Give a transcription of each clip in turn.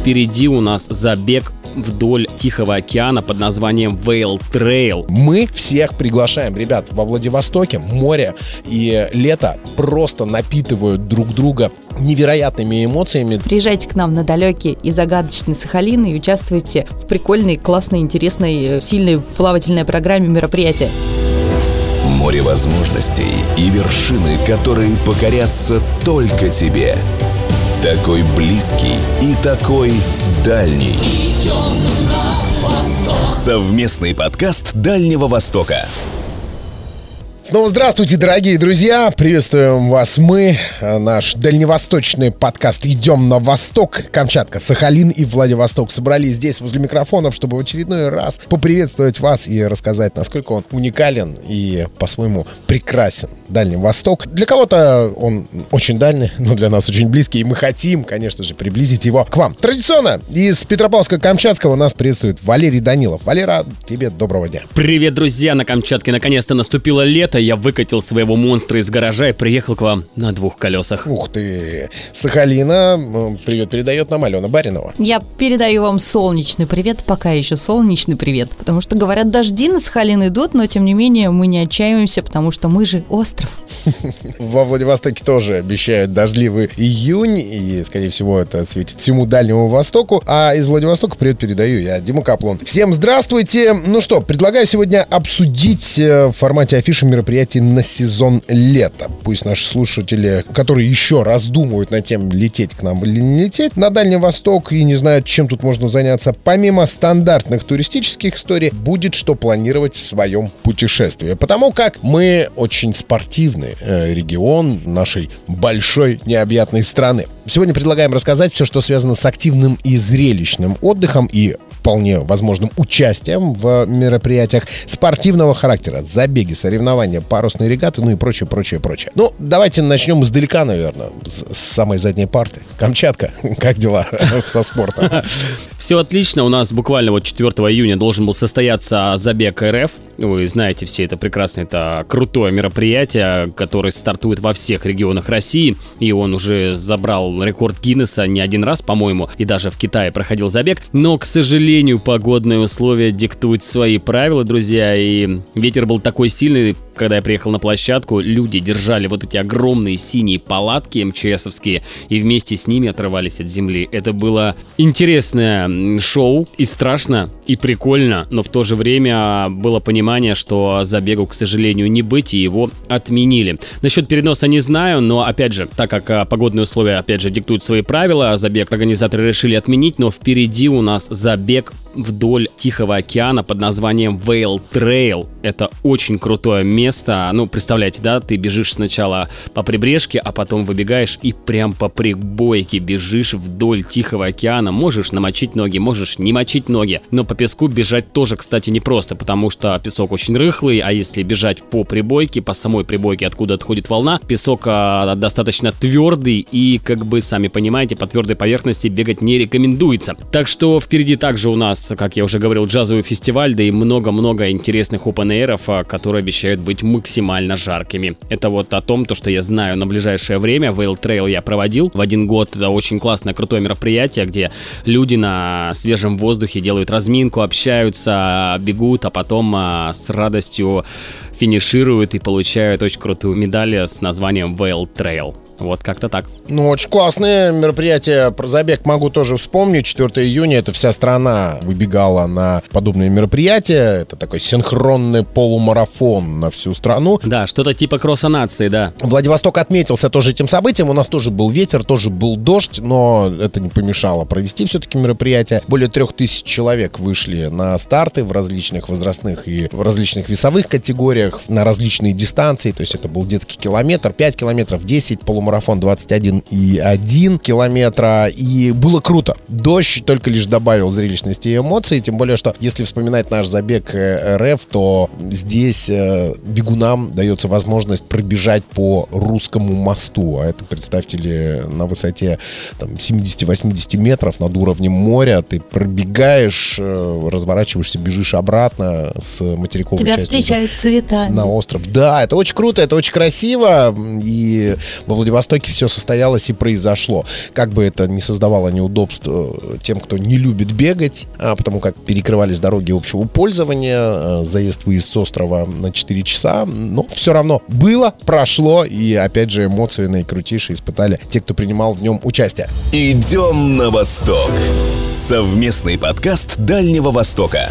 впереди у нас забег вдоль Тихого океана под названием Whale Trail. Мы всех приглашаем, ребят, во Владивостоке море и лето просто напитывают друг друга невероятными эмоциями. Приезжайте к нам на далекий и загадочный Сахалин и участвуйте в прикольной, классной, интересной, сильной плавательной программе мероприятия. Море возможностей и вершины, которые покорятся только тебе. Такой близкий и такой дальний. Совместный подкаст Дальнего Востока. Снова здравствуйте, дорогие друзья! Приветствуем вас мы, наш дальневосточный подкаст «Идем на восток». Камчатка, Сахалин и Владивосток собрались здесь возле микрофонов, чтобы в очередной раз поприветствовать вас и рассказать, насколько он уникален и по-своему прекрасен. Дальний Восток. Для кого-то он очень дальний, но для нас очень близкий, и мы хотим, конечно же, приблизить его к вам. Традиционно из Петропавловска-Камчатского нас приветствует Валерий Данилов. Валера, тебе доброго дня. Привет, друзья! На Камчатке наконец-то наступило лето, я выкатил своего монстра из гаража и приехал к вам на двух колесах. Ух ты! Сахалина, привет передает нам Алена Баринова. Я передаю вам солнечный привет, пока еще солнечный привет, потому что, говорят, дожди на Сахалин идут, но, тем не менее, мы не отчаиваемся, потому что мы же остров. Во Владивостоке тоже обещают дождливый июнь, и, скорее всего, это светит всему Дальнему Востоку. А из Владивостока привет передаю я, Дима Каплон. Всем здравствуйте! Ну что, предлагаю сегодня обсудить э, в формате афиши мероприятия мероприятий на сезон лета. Пусть наши слушатели, которые еще раздумывают над тем, лететь к нам или не лететь, на Дальний Восток и не знают, чем тут можно заняться, помимо стандартных туристических историй, будет что планировать в своем путешествии. Потому как мы очень спортивный э, регион нашей большой необъятной страны. Сегодня предлагаем рассказать все, что связано с активным и зрелищным отдыхом и вполне возможным участием в мероприятиях спортивного характера. Забеги, соревнования, парусные регаты, ну и прочее, прочее, прочее. Ну, давайте начнем издалека, наверное, с, с самой задней парты. Камчатка, как дела со спортом? Все отлично. У нас буквально вот 4 июня должен был состояться забег РФ. Вы знаете все это прекрасно. Это крутое мероприятие, которое стартует во всех регионах России. И он уже забрал рекорд Гиннесса не один раз, по-моему, и даже в Китае проходил забег. Но, к сожалению, погодные условия диктуют свои правила, друзья. И ветер был такой сильный, когда я приехал на площадку, люди держали вот эти огромные синие палатки МЧСовские и вместе с ними отрывались от земли. Это было интересное шоу и страшно, и прикольно, но в то же время было понимание, что забегу, к сожалению, не быть, и его отменили. Насчет переноса не знаю, но опять же, так как а, погодные условия, опять же, диктуют свои правила, забег организаторы решили отменить, но впереди у нас забег вдоль Тихого океана под названием Whale Trail. Это очень крутое место. Ну, представляете, да, ты бежишь сначала по прибрежке, а потом выбегаешь и прям по прибойке бежишь вдоль Тихого океана. Можешь намочить ноги, можешь не мочить ноги. Но по песку бежать тоже, кстати, непросто, потому что песок очень рыхлый, а если бежать по прибойке, по самой прибойке, откуда отходит волна, песок а, достаточно твердый и, как бы, сами понимаете, по твердой поверхности бегать не рекомендуется. Так что впереди также у нас как я уже говорил, джазовый фестиваль, да и много-много интересных open а, которые обещают быть максимально жаркими. Это вот о том, то, что я знаю на ближайшее время. Whale Trail я проводил в один год. Это очень классное, крутое мероприятие, где люди на свежем воздухе делают разминку, общаются, бегут, а потом с радостью финишируют и получают очень крутую медаль с названием Whale Trail. Вот как-то так. Ну, очень классное мероприятие. Про забег могу тоже вспомнить. 4 июня это вся страна выбегала на подобные мероприятия. Это такой синхронный полумарафон на всю страну. Да, что-то типа кросса нации, да. Владивосток отметился тоже этим событием. У нас тоже был ветер, тоже был дождь, но это не помешало провести все-таки мероприятие. Более трех тысяч человек вышли на старты в различных возрастных и в различных весовых категориях, на различные дистанции. То есть это был детский километр, 5 километров, 10 полумарафон марафон 21,1 километра. И было круто. Дождь только лишь добавил зрелищности и эмоций. Тем более, что если вспоминать наш забег э, РФ, то здесь э, бегунам дается возможность пробежать по русскому мосту. А это, представьте ли, на высоте там, 70-80 метров над уровнем моря. Ты пробегаешь, э, разворачиваешься, бежишь обратно с материковой Тебя части. встречают цвета. На остров. Да, это очень круто, это очень красиво. И во Владивостоке Владивостоке все состоялось и произошло. Как бы это не создавало неудобств э, тем, кто не любит бегать, а потому как перекрывались дороги общего пользования, э, заезд-выезд с острова на 4 часа, но все равно было, прошло, и опять же эмоции наикрутейшие испытали те, кто принимал в нем участие. Идем на восток. Совместный подкаст Дальнего Востока.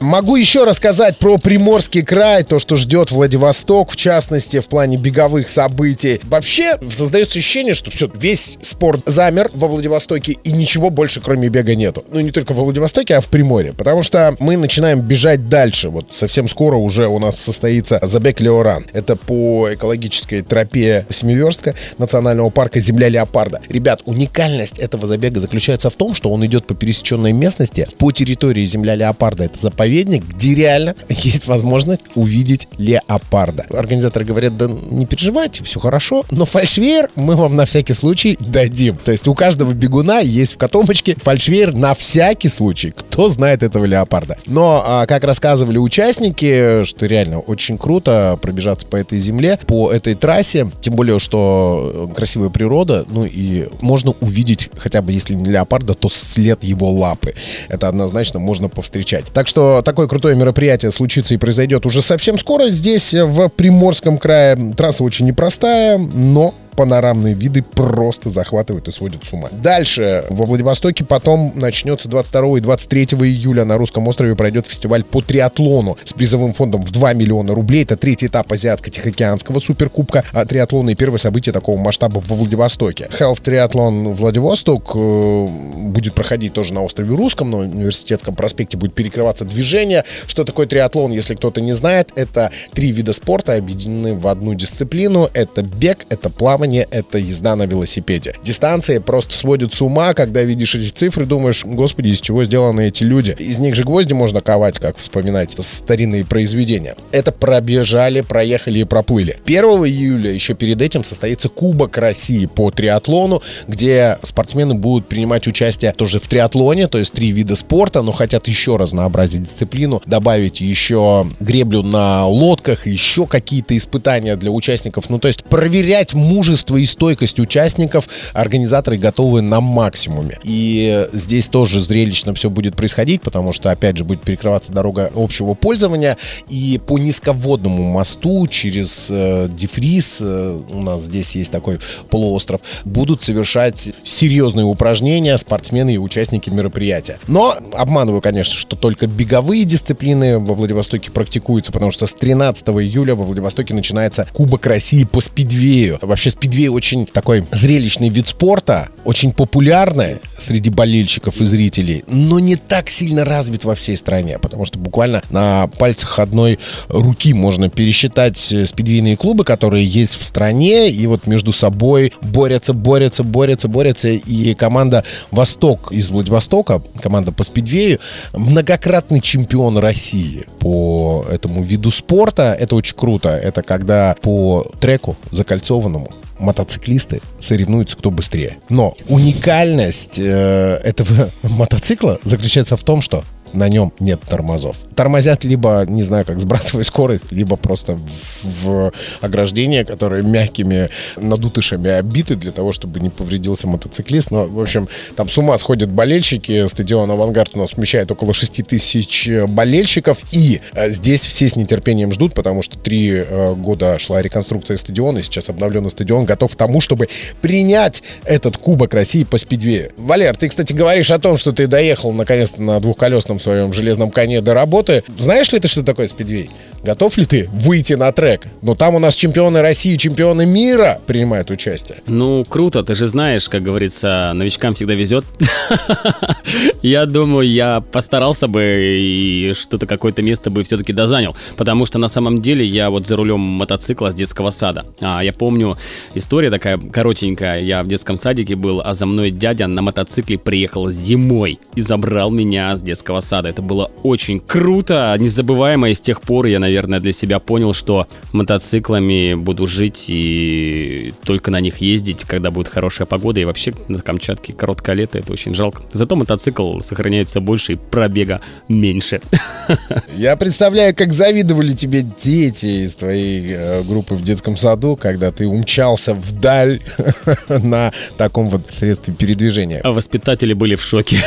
Могу еще рассказать про Приморский край, то, что ждет Владивосток, в частности, в плане беговых событий. Вообще, создается ощущение, что все, весь спорт замер во Владивостоке, и ничего больше, кроме бега, нету. Ну, не только во Владивостоке, а в Приморье. Потому что мы начинаем бежать дальше. Вот совсем скоро уже у нас состоится забег Леоран. Это по экологической тропе Семиверстка национального парка Земля Леопарда. Ребят, уникальность этого забега заключается в том, что он идет по пересеченной местности, по территории Земля Леопарда. Это заповедник заповедник, где реально есть возможность увидеть леопарда. Организаторы говорят, да не переживайте, все хорошо, но фальшвейер мы вам на всякий случай дадим. То есть у каждого бегуна есть в котомочке фальшвейер на всякий случай. Кто знает этого леопарда? Но, а, как рассказывали участники, что реально очень круто пробежаться по этой земле, по этой трассе, тем более, что красивая природа, ну и можно увидеть, хотя бы если не леопарда, то след его лапы. Это однозначно можно повстречать. Так что такое крутое мероприятие случится и произойдет уже совсем скоро. Здесь, в Приморском крае, трасса очень непростая, но панорамные виды просто захватывают и сводят с ума. Дальше во Владивостоке потом начнется 22 и 23 июля на Русском острове пройдет фестиваль по триатлону с призовым фондом в 2 миллиона рублей. Это третий этап Азиатско-Тихоокеанского суперкубка а триатлона и первое событие такого масштаба во Владивостоке. Health Триатлон Владивосток э, будет проходить тоже на острове Русском, на университетском проспекте будет перекрываться движение. Что такое триатлон, если кто-то не знает? Это три вида спорта объединены в одну дисциплину. Это бег, это плавание плавание — это езда на велосипеде. Дистанции просто сводят с ума, когда видишь эти цифры, думаешь, господи, из чего сделаны эти люди. Из них же гвозди можно ковать, как вспоминать старинные произведения. Это пробежали, проехали и проплыли. 1 июля, еще перед этим, состоится Кубок России по триатлону, где спортсмены будут принимать участие тоже в триатлоне, то есть три вида спорта, но хотят еще разнообразить дисциплину, добавить еще греблю на лодках, еще какие-то испытания для участников, ну то есть проверять мужество мужество и стойкость участников организаторы готовы на максимуме. И здесь тоже зрелищно все будет происходить, потому что, опять же, будет перекрываться дорога общего пользования. И по низководному мосту через э, Дефрис, э, у нас здесь есть такой полуостров, будут совершать серьезные упражнения спортсмены и участники мероприятия. Но обманываю, конечно, что только беговые дисциплины во Владивостоке практикуются, потому что с 13 июля во Владивостоке начинается Кубок России по спидвею. Вообще спидвей очень такой зрелищный вид спорта, очень популярный среди болельщиков и зрителей, но не так сильно развит во всей стране, потому что буквально на пальцах одной руки можно пересчитать спидвейные клубы, которые есть в стране, и вот между собой борются, борются, борются, борются, и команда «Восток» из Владивостока, команда по спидвею, многократный чемпион России по этому виду спорта. Это очень круто. Это когда по треку закольцованному мотоциклисты соревнуются, кто быстрее. Но уникальность э, этого мотоцикла заключается в том, что на нем нет тормозов. Тормозят либо, не знаю, как сбрасывая скорость, либо просто в, в ограждение, которое мягкими надутышами обиты для того, чтобы не повредился мотоциклист. Но, в общем, там с ума сходят болельщики. Стадион «Авангард» у нас вмещает около 6 тысяч болельщиков. И э, здесь все с нетерпением ждут, потому что три э, года шла реконструкция стадиона, и сейчас обновленный стадион готов к тому, чтобы принять этот Кубок России по спидвею. Валер, ты, кстати, говоришь о том, что ты доехал наконец-то на двухколесном своем железном коне до работы. Знаешь ли ты, что такое спидвей? Готов ли ты выйти на трек? Но там у нас чемпионы России, чемпионы мира принимают участие. Ну, круто, ты же знаешь, как говорится, новичкам всегда везет. Я думаю, я постарался бы и что-то какое-то место бы все-таки дозанял. Потому что на самом деле я вот за рулем мотоцикла с детского сада. А, я помню, история такая коротенькая. Я в детском садике был, а за мной дядя на мотоцикле приехал зимой и забрал меня с детского сада Сада. Это было очень круто, незабываемо, и с тех пор я, наверное, для себя понял, что мотоциклами буду жить и только на них ездить, когда будет хорошая погода, и вообще на Камчатке короткое лето, это очень жалко. Зато мотоцикл сохраняется больше и пробега меньше. Я представляю, как завидовали тебе дети из твоей э, группы в детском саду, когда ты умчался вдаль на таком вот средстве передвижения. А воспитатели были в шоке.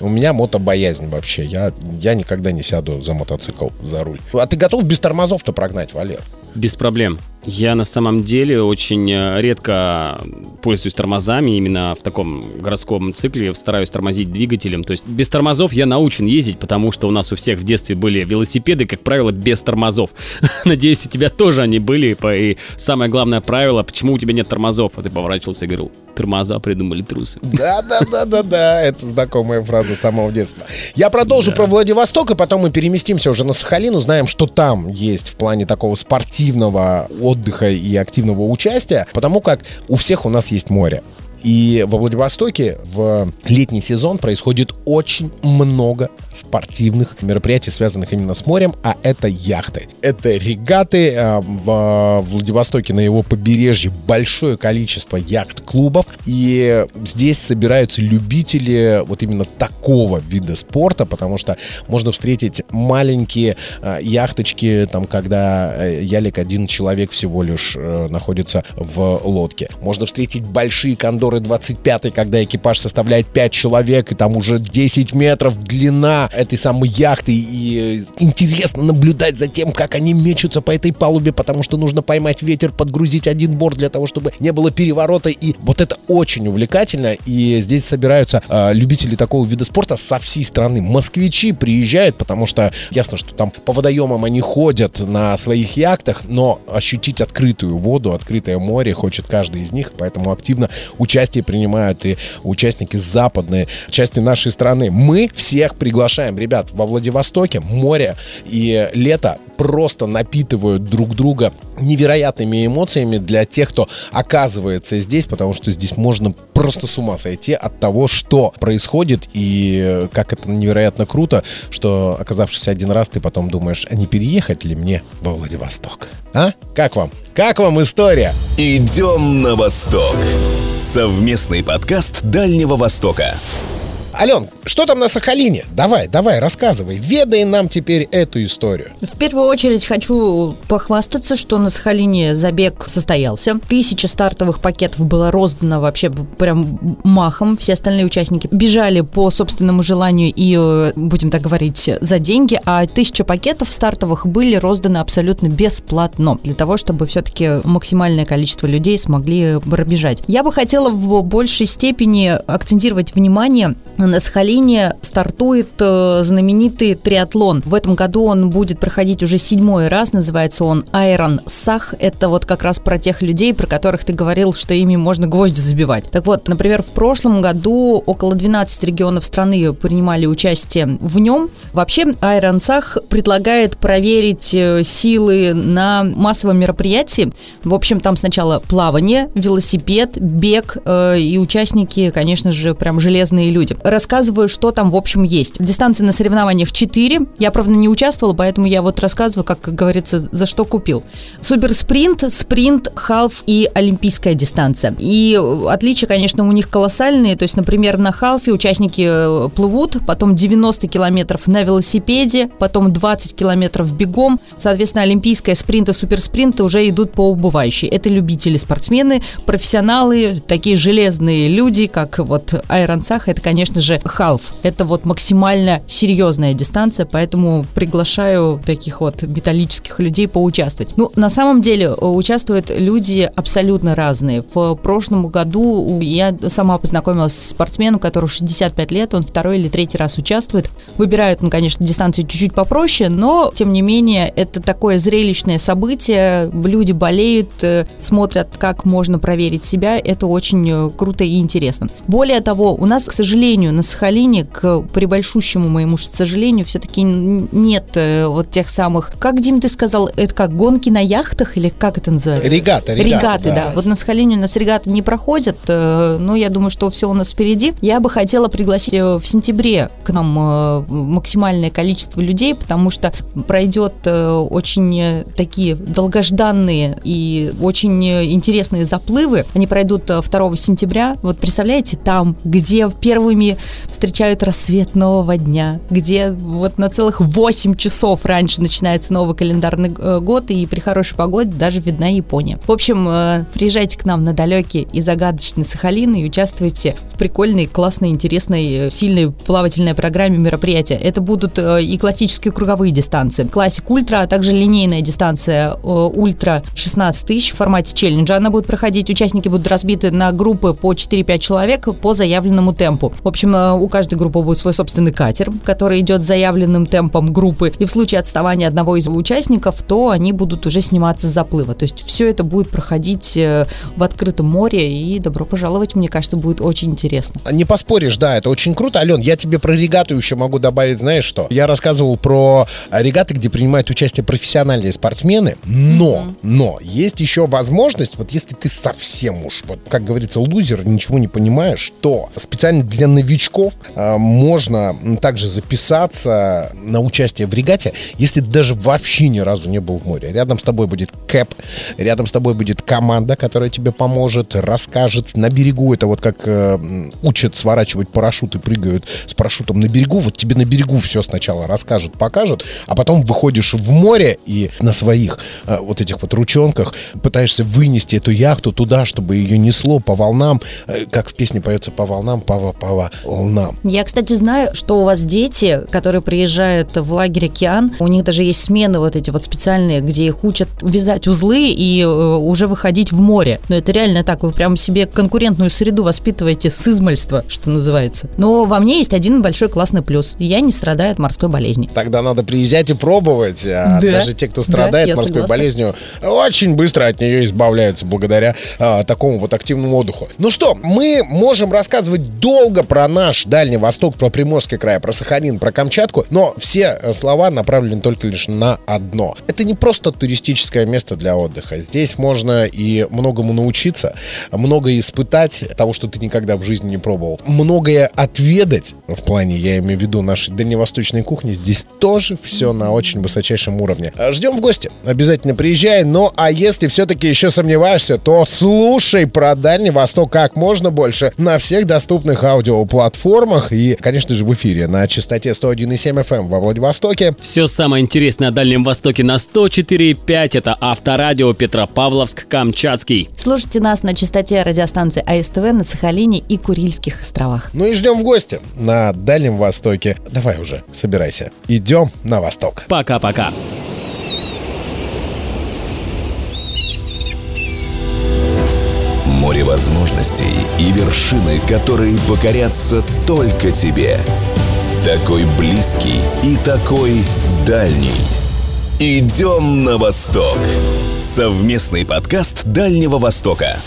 У меня мотобоязнь вообще. Я, я никогда не сяду за мотоцикл, за руль. А ты готов без тормозов-то прогнать, Валер? Без проблем. Я на самом деле очень э, редко пользуюсь тормозами именно в таком городском цикле, стараюсь тормозить двигателем. То есть без тормозов я научен ездить, потому что у нас у всех в детстве были велосипеды, как правило, без тормозов. Надеюсь, у тебя тоже они были. И самое главное правило, почему у тебя нет тормозов? А ты поворачивался и говорил, тормоза придумали трусы. Да, да, да, да, да. Это знакомая фраза самого детства. Я продолжу да. про Владивосток, и потом мы переместимся уже на Сахалин, узнаем, что там есть в плане такого спортивного отдыха и активного участия, потому как у всех у нас есть море. И во Владивостоке в летний сезон происходит очень много спортивных мероприятий, связанных именно с морем, а это яхты. Это регаты. А, в Владивостоке на его побережье большое количество яхт-клубов. И здесь собираются любители вот именно такого вида спорта, потому что можно встретить маленькие а, яхточки, там, когда э, ялик один человек всего лишь э, находится в лодке. Можно встретить большие кондоры Авроры 25, когда экипаж составляет 5 человек, и там уже 10 метров длина этой самой яхты, и интересно наблюдать за тем, как они мечутся по этой палубе, потому что нужно поймать ветер, подгрузить один борт для того, чтобы не было переворота, и вот это очень увлекательно, и здесь собираются э, любители такого вида спорта со всей страны. Москвичи приезжают, потому что ясно, что там по водоемам они ходят на своих яхтах, но ощутить открытую воду, открытое море хочет каждый из них, поэтому активно участвуют участие принимают и участники западной части нашей страны. Мы всех приглашаем, ребят, во Владивостоке море и лето просто напитывают друг друга невероятными эмоциями для тех, кто оказывается здесь, потому что здесь можно просто с ума сойти от того, что происходит и как это невероятно круто, что оказавшись один раз, ты потом думаешь, а не переехать ли мне во Владивосток? А? Как вам? Как вам история? Идем на восток. Совместный подкаст Дальнего Востока. Ален, что там на Сахалине? Давай, давай, рассказывай. Ведай нам теперь эту историю. В первую очередь хочу похвастаться, что на Сахалине забег состоялся. Тысяча стартовых пакетов было роздано вообще прям махом. Все остальные участники бежали по собственному желанию и, э, будем так говорить, за деньги. А тысяча пакетов стартовых были розданы абсолютно бесплатно. Для того, чтобы все-таки максимальное количество людей смогли пробежать. Я бы хотела в большей степени акцентировать внимание на Сахалине стартует э, знаменитый триатлон. В этом году он будет проходить уже седьмой раз, называется он Iron Сах. Это вот как раз про тех людей, про которых ты говорил, что ими можно гвозди забивать. Так вот, например, в прошлом году около 12 регионов страны принимали участие в нем. Вообще, Iron Сах предлагает проверить э, силы на массовом мероприятии. В общем, там сначала плавание, велосипед, бег э, и участники, конечно же, прям железные люди рассказываю, что там в общем есть. Дистанции на соревнованиях 4. Я, правда, не участвовала, поэтому я вот рассказываю, как, как говорится, за что купил. Суперспринт, спринт, халф и олимпийская дистанция. И отличия, конечно, у них колоссальные. То есть, например, на халфе участники э, плывут, потом 90 километров на велосипеде, потом 20 километров бегом. Соответственно, олимпийская спринт и суперспринт уже идут по убывающей. Это любители спортсмены, профессионалы, такие железные люди, как вот Айрон Сах. Это, конечно же, же, халф. Это вот максимально серьезная дистанция, поэтому приглашаю таких вот металлических людей поучаствовать. Ну, на самом деле, э, участвуют люди абсолютно разные. В прошлом году я сама познакомилась с спортсменом, который 65 лет, он второй или третий раз участвует. Выбирают, ну, конечно, дистанцию чуть-чуть попроще, но, тем не менее, это такое зрелищное событие. Люди болеют, э, смотрят, как можно проверить себя. Это очень э, круто и интересно. Более того, у нас, к сожалению, сожалению, на Сахалине, к прибольшущему моему сожалению, все-таки нет э, вот тех самых... Как, Дим, ты сказал, это как гонки на яхтах или как это называется? Регаты, регаты. Регаты, да. да. Вот на Сахалине у нас регаты не проходят, э, но я думаю, что все у нас впереди. Я бы хотела пригласить э, в сентябре к нам максимальное количество людей, потому что пройдет очень такие долгожданные и очень интересные заплывы. Они пройдут 2 сентября. Вот представляете, там, где первыми встречают рассвет нового дня, где вот на целых 8 часов раньше начинается новый календарный э, год, и при хорошей погоде даже видна Япония. В общем, э, приезжайте к нам на далекий и загадочный Сахалин и участвуйте в прикольной, классной, интересной, э, сильной плавательной программе мероприятия. Это будут и классические круговые дистанции, классик ультра, а также линейная дистанция ультра 16 тысяч в формате челленджа. Она будет проходить, участники будут разбиты на группы по 4-5 человек по заявленному темпу. В общем, у каждой группы будет свой собственный катер, который идет заявленным темпом группы. И в случае отставания одного из участников, то они будут уже сниматься с заплыва. То есть все это будет проходить э, в открытом море. И добро пожаловать, мне кажется, будет очень интересно. Не поспоришь, да, это очень круто. Ален, я тебе про регату еще могу добавить, знаешь что? Я рассказывал про регаты, где принимают участие профессиональные спортсмены, но, mm-hmm. но есть еще возможность, вот если ты совсем уж, вот как говорится, лузер, ничего не понимаешь, то специально для новичков э, можно также записаться на участие в регате, если даже вообще ни разу не был в море. Рядом с тобой будет кэп, рядом с тобой будет команда, которая тебе поможет, расскажет. На берегу это вот как э, учат сворачивать парашют и прыгают с парашютом на берегу. Вот тебе на берегу все сначала расскажут, покажут, а потом выходишь в море и на своих э, вот этих вот ручонках пытаешься вынести эту яхту туда, чтобы ее несло по волнам, э, как в песне поется по волнам, по волнам. Я, кстати, знаю, что у вас дети, которые приезжают в лагерь «Океан», у них даже есть смены вот эти вот специальные, где их учат вязать узлы и э, уже выходить в море. Но это реально так, вы прям себе конкурентную среду воспитываете с измальства, что называется. Но во мне есть один большой классный плюс. Я не страдаю от морской болезни. Тогда надо приезжать и пробовать. А да. Даже те, кто страдает да, морской согласна. болезнью, очень быстро от нее избавляются благодаря а, такому вот активному отдыху. Ну что, мы можем рассказывать долго про наш Дальний Восток, про Приморский край, про Сахалин, про Камчатку, но все э, слова направлены только лишь на одно. Это не просто туристическое место для отдыха. Здесь можно и многому научиться, многое испытать того, что ты никогда в жизни не пробовал. Многое отведать, в плане, я имею в виду, нашей дальневосточной кухни, здесь тоже все на очень высочайшем уровне. Ждем в гости. Обязательно приезжай. Ну, а если все-таки еще сомневаешься, то слушай про Дальний Восток как можно больше на всех доступных аудиоплатформах и, конечно же, в эфире на частоте 101,7 FM эм во Владивостоке. Все самое интересное о Дальнем Востоке на 104,5. Это Авторадио Петропавловск-Камчатский. Слушайте нас на частоте радиостанции АСТВ на Сахалине и Курильских островах. Ну и ждем в гости на Дальнем Востоке. Давай уже, собирайся. Идем на восток. Пока-пока. Море возможностей и вершины, которые покорятся только тебе. Такой близкий и такой дальний. Идем на восток. Совместный подкаст Дальнего Востока.